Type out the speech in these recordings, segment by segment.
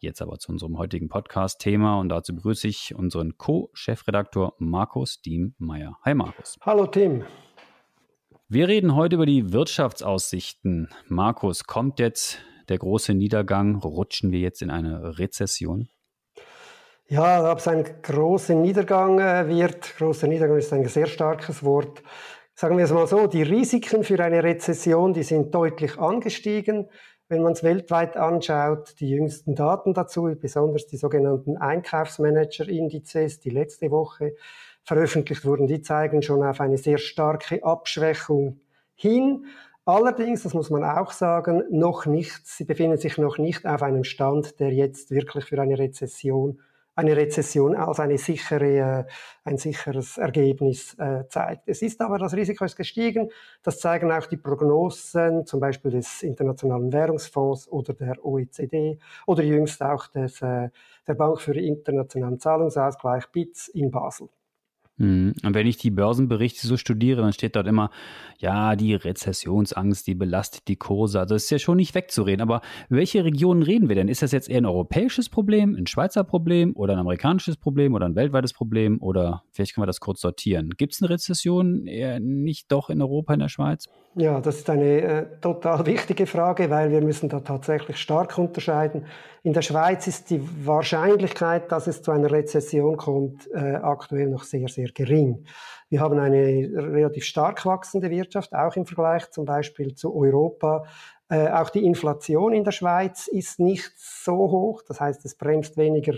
Jetzt aber zu unserem heutigen Podcast-Thema und dazu begrüße ich unseren Co-Chefredaktor Markus Diem-Meyer. Hi Markus. Hallo Tim. Wir reden heute über die Wirtschaftsaussichten. Markus, kommt jetzt der große Niedergang? Rutschen wir jetzt in eine Rezession? Ja, ob es ein großer Niedergang äh, wird, großer Niedergang ist ein sehr starkes Wort. Sagen wir es mal so, die Risiken für eine Rezession, die sind deutlich angestiegen. Wenn man es weltweit anschaut, die jüngsten Daten dazu, besonders die sogenannten Einkaufsmanager-Indizes, die letzte Woche veröffentlicht wurden, die zeigen schon auf eine sehr starke Abschwächung hin. Allerdings, das muss man auch sagen, noch nicht, sie befinden sich noch nicht auf einem Stand, der jetzt wirklich für eine Rezession eine Rezession als eine sichere, äh, ein sicheres Ergebnis äh, zeigt. Es ist aber, das Risiko ist gestiegen. Das zeigen auch die Prognosen, zum Beispiel des Internationalen Währungsfonds oder der OECD oder jüngst auch des, äh, der Bank für internationalen Zahlungsausgleich BITS in Basel. Mhm. Und wenn ich die Börsenberichte so studiere, dann steht dort immer, ja, die Rezessionsangst, die belastet die Kurse. Also ist ja schon nicht wegzureden. Aber welche Regionen reden wir denn? Ist das jetzt eher ein europäisches Problem, ein Schweizer Problem oder ein amerikanisches Problem oder ein weltweites Problem? Oder vielleicht können wir das kurz sortieren. Gibt es eine Rezession eher nicht doch in Europa, in der Schweiz? Ja, das ist eine äh, total wichtige Frage, weil wir müssen da tatsächlich stark unterscheiden. In der Schweiz ist die Wahrscheinlichkeit, dass es zu einer Rezession kommt, äh, aktuell noch sehr, sehr gering. Wir haben eine relativ stark wachsende Wirtschaft, auch im Vergleich zum Beispiel zu Europa. Äh, auch die Inflation in der Schweiz ist nicht so hoch, das heißt, es bremst weniger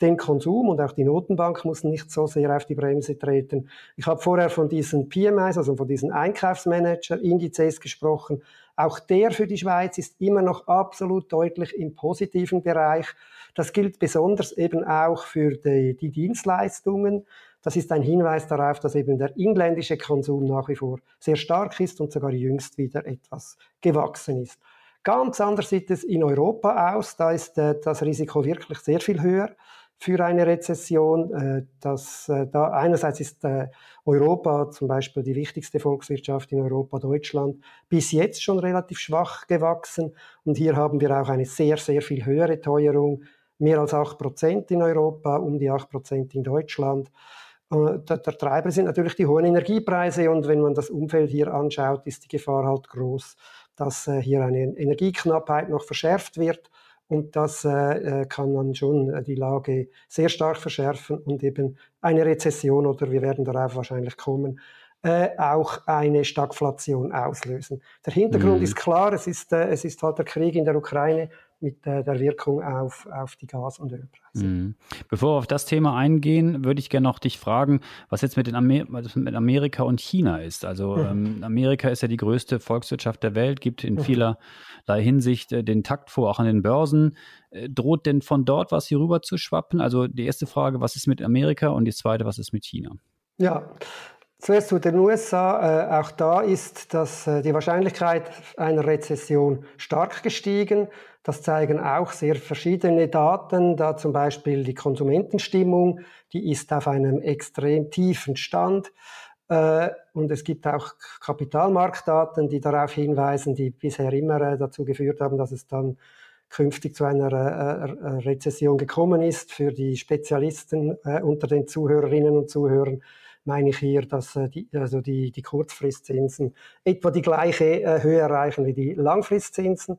den Konsum und auch die Notenbank muss nicht so sehr auf die Bremse treten. Ich habe vorher von diesen PMIs, also von diesen Einkaufsmanager-Indizes gesprochen. Auch der für die Schweiz ist immer noch absolut deutlich im positiven Bereich. Das gilt besonders eben auch für die, die Dienstleistungen. Das ist ein Hinweis darauf, dass eben der inländische Konsum nach wie vor sehr stark ist und sogar jüngst wieder etwas gewachsen ist. Ganz anders sieht es in Europa aus. Da ist äh, das Risiko wirklich sehr viel höher für eine Rezession. Äh, dass, äh, da einerseits ist äh, Europa zum Beispiel die wichtigste Volkswirtschaft in Europa, Deutschland, bis jetzt schon relativ schwach gewachsen. Und hier haben wir auch eine sehr, sehr viel höhere Teuerung, mehr als 8 Prozent in Europa, um die 8 Prozent in Deutschland. Der, der Treiber sind natürlich die hohen Energiepreise und wenn man das Umfeld hier anschaut, ist die Gefahr halt groß, dass hier eine Energieknappheit noch verschärft wird und das äh, äh, kann dann schon äh, die Lage sehr stark verschärfen und eben eine Rezession oder wir werden darauf wahrscheinlich kommen, äh, auch eine Stagflation auslösen. Der Hintergrund mhm. ist klar, es ist, äh, es ist halt der Krieg in der Ukraine mit der Wirkung auf, auf die Gas- und Ölpreise. Mhm. Bevor wir auf das Thema eingehen, würde ich gerne noch dich fragen, was jetzt mit, in Amer mit Amerika und China ist. Also mhm. ähm, Amerika ist ja die größte Volkswirtschaft der Welt, gibt in mhm. vielerlei Hinsicht äh, den Takt vor, auch an den Börsen. Äh, droht denn von dort was hier rüber zu schwappen? Also die erste Frage, was ist mit Amerika? Und die zweite, was ist mit China? Ja, Zuerst zu den USA. Äh, auch da ist das, äh, die Wahrscheinlichkeit einer Rezession stark gestiegen. Das zeigen auch sehr verschiedene Daten, da zum Beispiel die Konsumentenstimmung, die ist auf einem extrem tiefen Stand. Äh, und es gibt auch Kapitalmarktdaten, die darauf hinweisen, die bisher immer äh, dazu geführt haben, dass es dann künftig zu einer äh, Rezession gekommen ist. Für die Spezialisten unter den Zuhörerinnen und Zuhörern meine ich hier, dass die, also die, die Kurzfristzinsen etwa die gleiche Höhe erreichen wie die Langfristzinsen.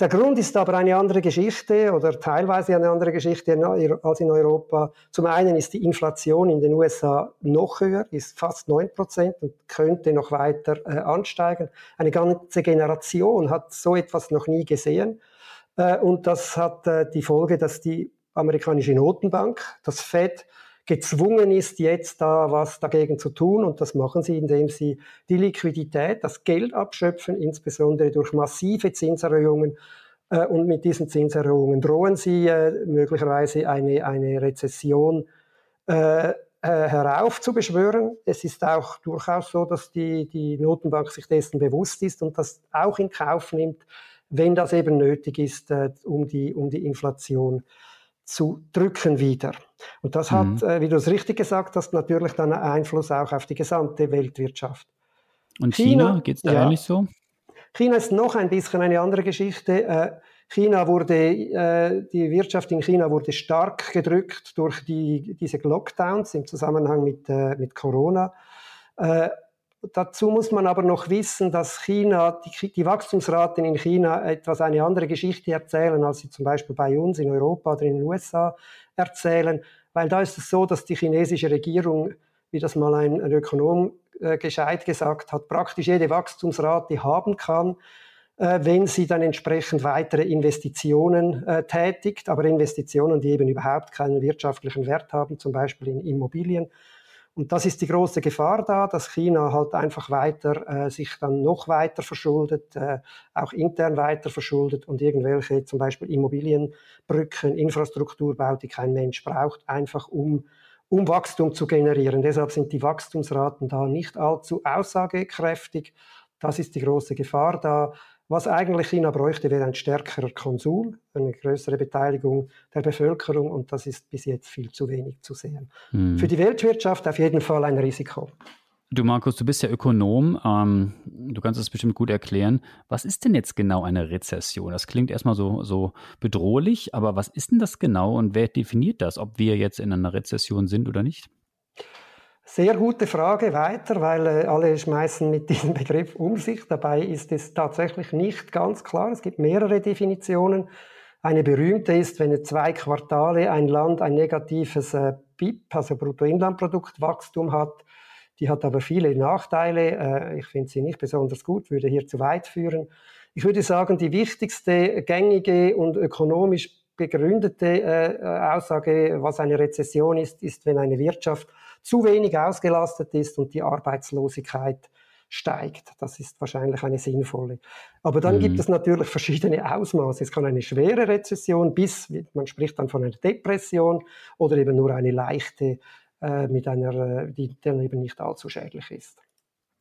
Der Grund ist aber eine andere Geschichte oder teilweise eine andere Geschichte als in Europa. Zum einen ist die Inflation in den USA noch höher, ist fast 9 Prozent und könnte noch weiter äh, ansteigen. Eine ganze Generation hat so etwas noch nie gesehen. Äh, und das hat äh, die Folge, dass die amerikanische Notenbank, das Fed, gezwungen ist, jetzt da was dagegen zu tun. Und das machen sie, indem sie die Liquidität, das Geld abschöpfen, insbesondere durch massive Zinserhöhungen Äh, und mit diesen Zinserhöhungen drohen sie äh, möglicherweise eine, eine Rezession äh, heraufzubeschwören. Es ist auch durchaus so, dass die, die Notenbank sich dessen bewusst ist und das auch in Kauf nimmt, wenn das eben nötig ist, um, die, um die Inflation zu drücken wieder. Und das hat, mhm. äh, wie du es richtig gesagt hast, natürlich dann einen Einfluss auch auf die gesamte Weltwirtschaft. Und China, China geht es da ja, ähnlich so? China ist noch ein bisschen eine andere Geschichte. Äh, China wurde, äh, die Wirtschaft in China wurde stark gedrückt durch die, diese Lockdowns im Zusammenhang mit, mit Corona. Dazu muss man aber noch wissen, dass China, die, die, Wachstumsraten in China etwas eine andere Geschichte erzählen, als sie zum Beispiel bei uns in Europa oder in den USA erzählen, weil da ist es so, dass die chinesische Regierung, wie das mal ein, ein Ökonom äh, gescheit gesagt hat, praktisch jede Wachstumsrate haben kann, äh, wenn sie dann entsprechend weitere Investitionen äh, tätigt, aber Investitionen, die eben überhaupt keinen wirtschaftlichen Wert haben, zum Beispiel in Immobilien. Und das ist die große Gefahr da, dass China halt einfach weiter äh, sich dann noch weiter verschuldet, äh, auch intern weiter verschuldet und irgendwelche zum Beispiel Immobilienbrücken, Infrastruktur baut, die kein Mensch braucht, einfach um um Wachstum zu generieren. Deshalb sind die Wachstumsraten da nicht allzu aussagekräftig. Das ist die große Gefahr da. Was eigentlich China bräuchte, wäre ein stärkerer Konsum, eine größere Beteiligung der Bevölkerung und das ist bis jetzt viel zu wenig zu sehen. Hm. Für die Weltwirtschaft auf jeden Fall ein Risiko. Du Markus, du bist ja Ökonom, ähm, du kannst es bestimmt gut erklären. Was ist denn jetzt genau eine Rezession? Das klingt erstmal so, so bedrohlich, aber was ist denn das genau und wer definiert das, ob wir jetzt in einer Rezession sind oder nicht? Sehr gute Frage weiter, weil äh, alle schmeißen mit diesem Begriff um sich. Dabei ist es tatsächlich nicht ganz klar. Es gibt mehrere Definitionen. Eine berühmte ist, wenn zwei Quartale ein Land ein negatives äh, BIP, also Bruttoinlandproduktwachstum hat, die hat aber viele Nachteile. Äh, ich finde sie nicht besonders gut, würde hier zu weit führen. Ich würde sagen, die wichtigste gängige und ökonomisch begründete äh, Aussage, was eine Rezession ist, ist, wenn eine Wirtschaft zu wenig ausgelastet ist und die Arbeitslosigkeit steigt. Das ist wahrscheinlich eine sinnvolle. Aber dann mhm. gibt es natürlich verschiedene Ausmaße. Es kann eine schwere Rezession bis, man spricht dann von einer Depression oder eben nur eine leichte äh, mit einer, die dann eben nicht allzu schädlich ist.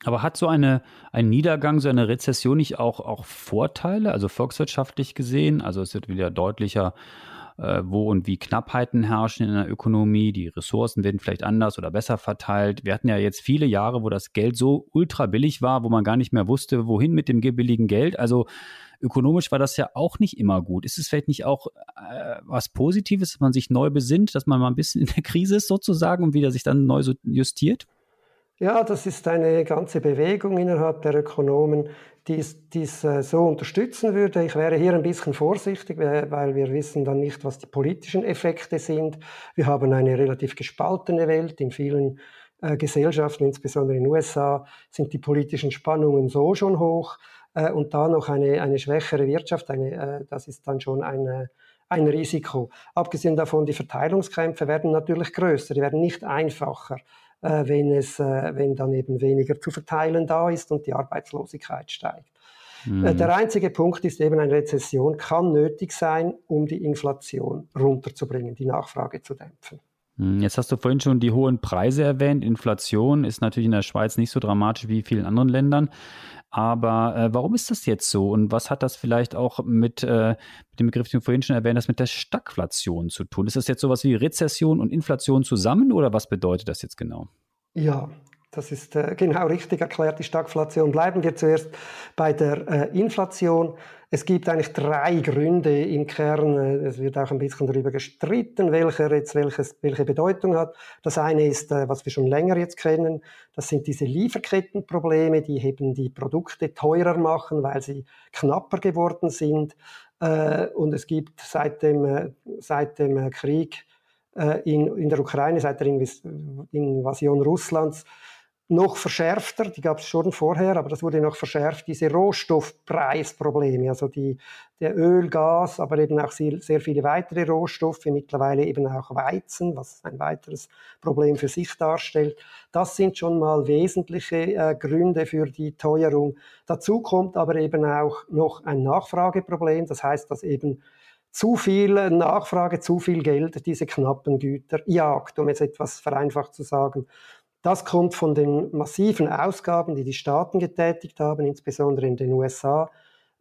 Aber hat so eine, ein Niedergang, so eine Rezession nicht auch, auch Vorteile, also volkswirtschaftlich gesehen? Also es wird wieder deutlicher, äh, wo und wie Knappheiten herrschen in der Ökonomie. Die Ressourcen werden vielleicht anders oder besser verteilt. Wir hatten ja jetzt viele Jahre, wo das Geld so ultra billig war, wo man gar nicht mehr wusste, wohin mit dem billigen Geld. Also ökonomisch war das ja auch nicht immer gut. Ist es vielleicht nicht auch äh, was Positives, dass man sich neu besinnt, dass man mal ein bisschen in der Krise ist sozusagen und wieder sich dann neu so justiert? Ja, das ist eine ganze Bewegung innerhalb der Ökonomen, die es äh, so unterstützen würde. Ich wäre hier ein bisschen vorsichtig, weil wir wissen dann nicht, was die politischen Effekte sind. Wir haben eine relativ gespaltene Welt. In vielen äh, Gesellschaften, insbesondere in den USA, sind die politischen Spannungen so schon hoch äh, und da noch eine, eine schwächere Wirtschaft, eine, das ist dann schon eine, ein Risiko. Abgesehen davon, die Verteilungskämpfe werden natürlich größer, die werden nicht einfacher, wenn, es, äh, wenn dann eben weniger zu verteilen da ist und die Arbeitslosigkeit steigt. Mhm. Der einzige Punkt ist eben, eine Rezession kann nötig sein, um die Inflation runterzubringen, die Nachfrage zu dämpfen. Hm, jetzt hast du vorhin schon die hohen Preise erwähnt. Inflation ist natürlich in der Schweiz nicht so dramatisch wie in vielen anderen Ländern. Aber äh, warum ist das jetzt so? Und was hat das vielleicht auch mit, äh, mit dem Begriff, den du vorhin schon erwähnt hast, mit der Stagflation zu tun? Ist das jetzt sowas wie Rezession und Inflation zusammen oder was bedeutet das jetzt genau? Ja, das ist äh, genau richtig erklärt, die Stagflation. Bleiben wir zuerst bei der äh, Inflation. Es gibt eigentlich drei Gründe im Kern. Äh, es wird auch ein bisschen darüber gestritten, welcher jetzt welches, welche Bedeutung hat. Das eine ist, äh, was wir schon länger jetzt kennen, das sind diese Lieferkettenprobleme, die eben die Produkte teurer machen, weil sie knapper geworden sind. Äh, und es gibt seit dem, seit dem Krieg in, in der Ukraine, seit der Invasion Russlands, noch verschärfter, die gab es schon vorher, aber das wurde noch verschärft, diese Rohstoffpreisprobleme, also die, der Öl, Gas, aber eben auch sehr, sehr viele weitere Rohstoffe, mittlerweile eben auch Weizen, was ein weiteres Problem für sich darstellt. Das sind schon mal wesentliche äh, Gründe für die Teuerung. Dazu kommt aber eben auch noch ein Nachfrageproblem, das heißt, dass eben zu viel Nachfrage, zu viel Geld diese knappen Güter jagt, um es etwas vereinfacht zu sagen. Das kommt von den massiven Ausgaben, die die Staaten getätigt haben, insbesondere in den USA,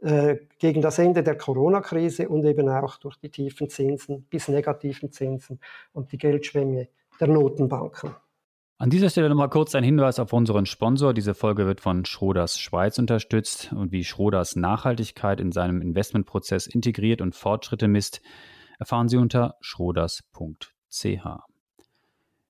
äh, gegen das Ende der Corona-Krise und eben auch durch die tiefen Zinsen bis negativen Zinsen und die Geldschwemme der Notenbanken. An dieser Stelle nochmal kurz ein Hinweis auf unseren Sponsor. Diese Folge wird von Schroders Schweiz unterstützt und wie Schroders Nachhaltigkeit in seinem Investmentprozess integriert und Fortschritte misst, erfahren Sie unter schroders.ch.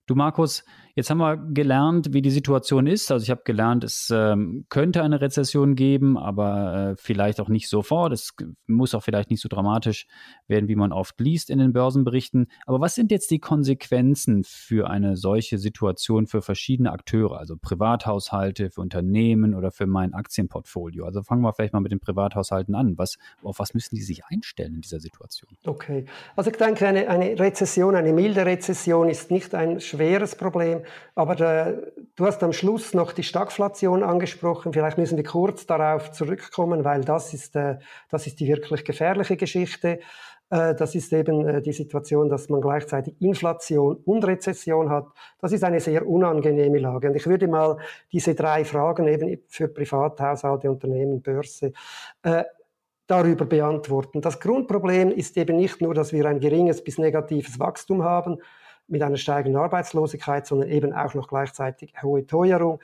Du Markus, Jetzt haben wir gelernt, wie die Situation ist. Also ich habe gelernt, es ähm, könnte eine Rezession geben, aber äh, vielleicht auch nicht sofort. Es muss auch vielleicht nicht so dramatisch werden, wie man oft liest in den Börsenberichten. Aber was sind jetzt die Konsequenzen für eine solche Situation für verschiedene Akteure, also Privathaushalte, für Unternehmen oder für mein Aktienportfolio? Also fangen wir vielleicht mal mit den Privathaushalten an. Was, auf was müssen die sich einstellen in dieser Situation? Okay, also ich denke, eine, eine Rezession, eine milde Rezession ist nicht ein schweres Problem. Aber äh, du hast am Schluss noch die Stagflation angesprochen. Vielleicht müssen wir kurz darauf zurückkommen, weil das ist, äh, das ist die wirklich gefährliche Geschichte. Äh, das ist eben äh, die Situation, dass man gleichzeitig Inflation und Rezession hat. Das ist eine sehr unangenehme Lage. Und ich würde mal diese drei Fragen eben für Privathaushalte, Unternehmen, Börse äh, darüber beantworten. Das Grundproblem ist eben nicht nur, dass wir ein geringes bis negatives Wachstum haben, mit einer steigenden Arbeitslosigkeit, sondern eben auch noch gleichzeitig hohe Teuerung.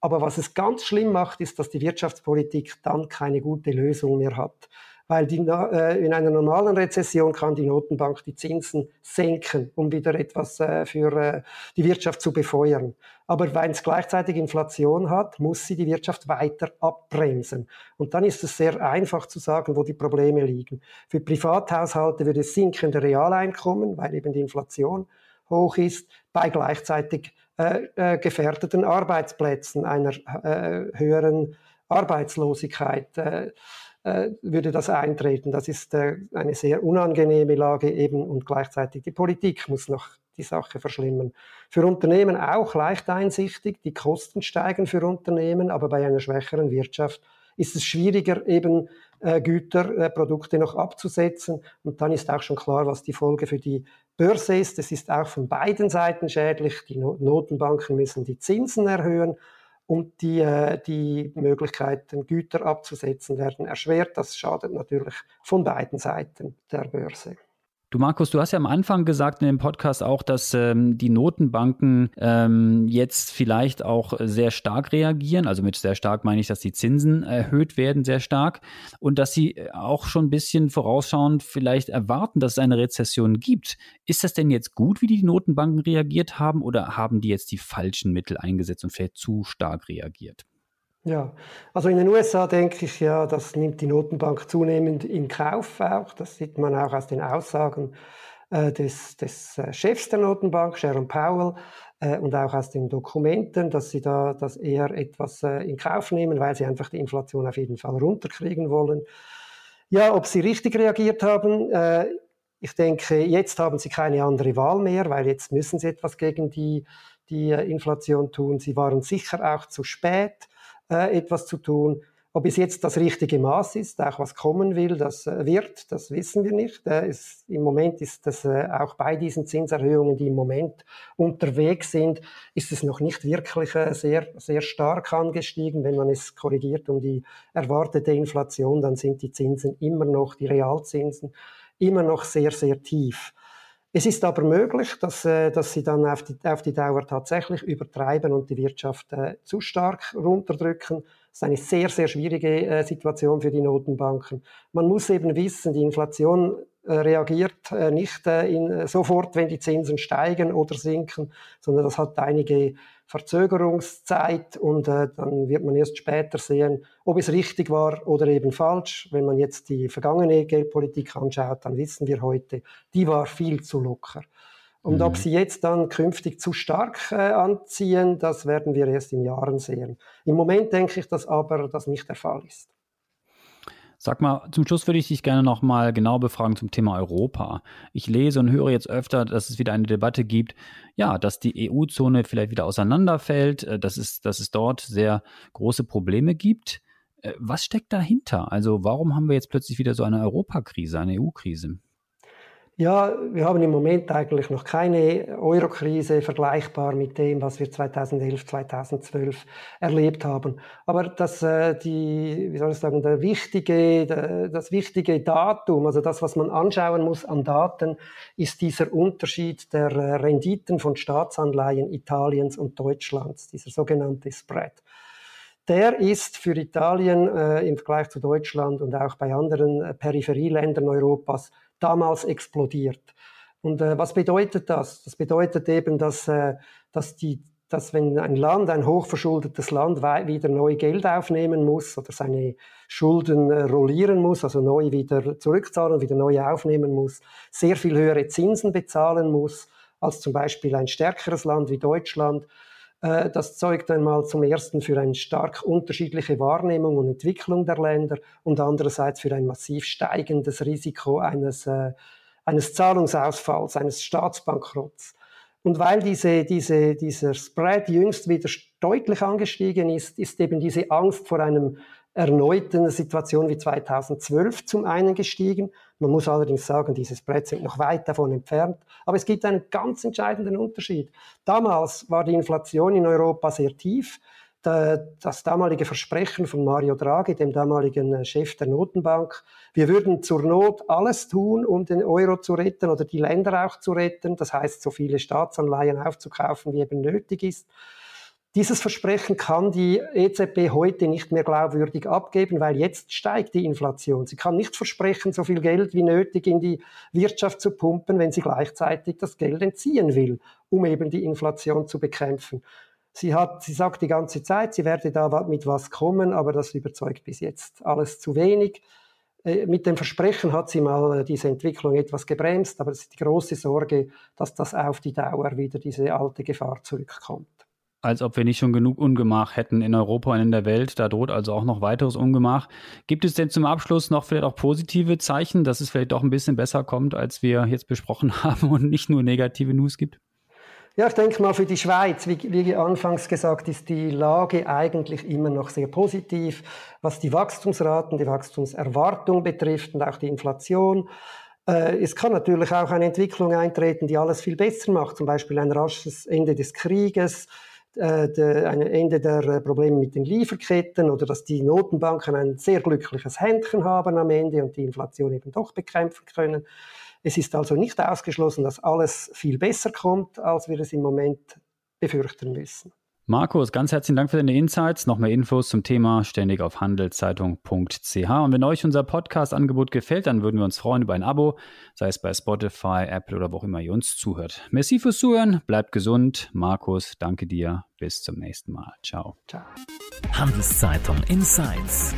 Aber was es ganz schlimm macht, ist, dass die Wirtschaftspolitik dann keine gute Lösung mehr hat. Weil die, äh, in einer normalen Rezession kann die Notenbank die Zinsen senken, um wieder etwas äh, für äh, die Wirtschaft zu befeuern. Aber weil es gleichzeitig Inflation hat, muss sie die Wirtschaft weiter abbremsen. Und dann ist es sehr einfach zu sagen, wo die Probleme liegen. Für Privathaushalte würde es sinkende Realeinkommen, weil eben die Inflation hoch ist, bei gleichzeitig äh, äh, gefährdeten Arbeitsplätzen, einer äh, höheren Arbeitslosigkeit äh, äh, würde das eintreten. Das ist äh, eine sehr unangenehme Lage eben und gleichzeitig die Politik muss noch die Sache verschlimmern. Für Unternehmen auch leicht einsichtig, die Kosten steigen für Unternehmen, aber bei einer schwächeren Wirtschaft ist es schwieriger, eben äh, Güter, äh, Produkte noch abzusetzen. Und dann ist auch schon klar, was die Folge für die Börse ist. Es ist auch von beiden Seiten schädlich. Die Notenbanken müssen die Zinsen erhöhen und die, äh, die Möglichkeiten, Güter abzusetzen, werden erschwert. Das schadet natürlich von beiden Seiten der Börse. Du Markus, du hast ja am Anfang gesagt in dem Podcast auch, dass ähm, die Notenbanken ähm, jetzt vielleicht auch sehr stark reagieren. Also mit sehr stark meine ich, dass die Zinsen erhöht werden sehr stark und dass sie auch schon ein bisschen vorausschauend vielleicht erwarten, dass es eine Rezession gibt. Ist das denn jetzt gut, wie die Notenbanken reagiert haben oder haben die jetzt die falschen Mittel eingesetzt und vielleicht zu stark reagiert? Ja, also in den USA denke ich ja, das nimmt die Notenbank zunehmend in Kauf auch. Das sieht man auch aus den Aussagen äh, des, des äh, Chefs der Notenbank, Sharon Powell, äh, und auch aus den Dokumenten, dass sie da das eher etwas äh, in Kauf nehmen, weil sie einfach die Inflation auf jeden Fall runterkriegen wollen. Ja, ob sie richtig reagiert haben, äh, ich denke, jetzt haben sie keine andere Wahl mehr, weil jetzt müssen sie etwas gegen die, die äh, Inflation tun. Sie waren sicher auch zu spät äh, etwas zu tun. Ob es jetzt das richtige Maß ist, auch was kommen will, das äh, wird, das wissen wir nicht. Äh, es, Im Moment ist das auch bei diesen Zinserhöhungen, die im Moment unterwegs sind, ist es noch nicht wirklich sehr, sehr stark angestiegen. Wenn man es korrigiert um die erwartete Inflation, dann sind die Zinsen immer noch, die Realzinsen, immer noch sehr, sehr tief. Es ist aber möglich, dass, äh, dass sie dann auf die, auf die Dauer tatsächlich übertreiben und die Wirtschaft äh, zu stark runterdrücken. Das ist eine sehr, sehr schwierige äh, Situation für die Notenbanken. Man muss eben wissen, die Inflation reagiert äh, nicht äh, in, sofort, wenn die Zinsen steigen oder sinken, sondern das hat einige Verzögerungszeit und äh, dann wird man erst später sehen, ob es richtig war oder eben falsch. Wenn man jetzt die vergangene Geldpolitik anschaut, dann wissen wir heute, die war viel zu locker. Und mhm. ob sie jetzt dann künftig zu stark äh, anziehen, das werden wir erst in Jahren sehen. Im Moment denke ich, dass aber das nicht der Fall ist. Sag mal, zum Schluss würde ich dich gerne noch mal genau befragen zum Thema Europa. Ich lese und höre jetzt öfter, dass es wieder eine Debatte gibt, ja, dass die EU-Zone vielleicht wieder auseinanderfällt, äh, dass es, dass es dort sehr große Probleme gibt. Äh, was steckt dahinter? Also warum haben wir jetzt plötzlich wieder so eine Europakrise, eine EU-Krise? Ja, wir haben im Moment eigentlich noch keine Eurokrise vergleichbar mit dem, was wir 2011, 2012 erlebt haben. Aber das, äh, die, wie soll ich sagen, der wichtige, das wichtige Datum, also das, was man anschauen muss an Daten, ist dieser Unterschied der äh, Renditen von Staatsanleihen Italiens und Deutschlands, dieser sogenannte Spread. Der ist für Italien äh, im Vergleich zu Deutschland und auch bei anderen äh, Peripherieländern Europas damals explodiert. Und äh, was bedeutet das? Das bedeutet eben, dass, äh, dass, die, dass wenn ein Land, ein hochverschuldetes Land wieder neu Geld aufnehmen muss oder seine Schulden äh, rollieren muss, also neu wieder zurückzahlen, wieder neu aufnehmen muss, sehr viel höhere Zinsen bezahlen muss als zum Beispiel ein stärkeres Land wie Deutschland. Äh, das zeugt einmal zum ersten für eine stark unterschiedliche Wahrnehmung und Entwicklung der Länder und andererseits für ein massiv steigendes Risiko eines, äh, eines Zahlungsausfalls, eines Staatsbankrotts. Und weil diese, diese, dieser Spread jüngst wieder deutlich angestiegen ist, ist eben diese Angst vor einem erneuten Situation wie 2012 zum einen gestiegen. Man muss allerdings sagen, diese Spreads sind noch weit davon entfernt. Aber es gibt einen ganz entscheidenden Unterschied. Damals war die Inflation in Europa sehr tief. Das damalige Versprechen von Mario Draghi, dem damaligen äh, Chef der Notenbank, wir würden zur Not alles tun, um den Euro zu retten oder die Länder auch zu retten. Das heißt, so viele Staatsanleihen aufzukaufen, wie eben nötig ist. Dieses Versprechen kann die EZB heute nicht mehr glaubwürdig abgeben, weil jetzt steigt die Inflation. Sie kann nicht versprechen, so viel Geld wie nötig in die Wirtschaft zu pumpen, wenn sie gleichzeitig das Geld entziehen will, um eben die Inflation zu bekämpfen. Sie, hat, sie sagt die ganze Zeit, sie werde da mit was kommen, aber das überzeugt bis jetzt alles zu wenig. Äh, mit dem Versprechen hat sie mal äh, diese Entwicklung etwas gebremst, aber es ist die große Sorge, dass das auf die Dauer wieder diese alte Gefahr zurückkommt als ob wir nicht schon genug Ungemach hätten in Europa und in der Welt. Da droht also auch noch weiteres Ungemach. Gibt es denn zum Abschluss noch vielleicht auch positive Zeichen, dass es vielleicht doch ein bisschen besser kommt, als wir jetzt besprochen haben und nicht nur negative News gibt? Ja, ich denke mal für die Schweiz, wie, wie anfangs gesagt, ist die Lage eigentlich immer noch sehr positiv, was die Wachstumsraten, die Wachstumserwartung betrifft und auch die Inflation. Äh, es kann natürlich auch eine Entwicklung eintreten, die alles viel besser macht, zum Beispiel ein rasches Ende des Krieges, ein Ende der äh, Probleme mit den Lieferketten oder dass die Notenbanken ein sehr glückliches Händchen haben am Ende und die Inflation eben doch bekämpfen können. Es ist also nicht ausgeschlossen, dass alles viel besser kommt, als wir es im Moment befürchten müssen. Markus, ganz herzlichen Dank für deine Insights. Noch mehr Infos zum Thema ständig auf handelszeitung.ch. Und wenn euch unser Podcast-Angebot gefällt, dann würden wir uns freuen über ein Abo, sei es bei Spotify, Apple oder wo auch immer ihr uns zuhört. Merci fürs Zuhören, bleibt gesund. Markus, danke dir. Bis zum nächsten Mal. Ciao. Ciao. Handelszeitung Insights.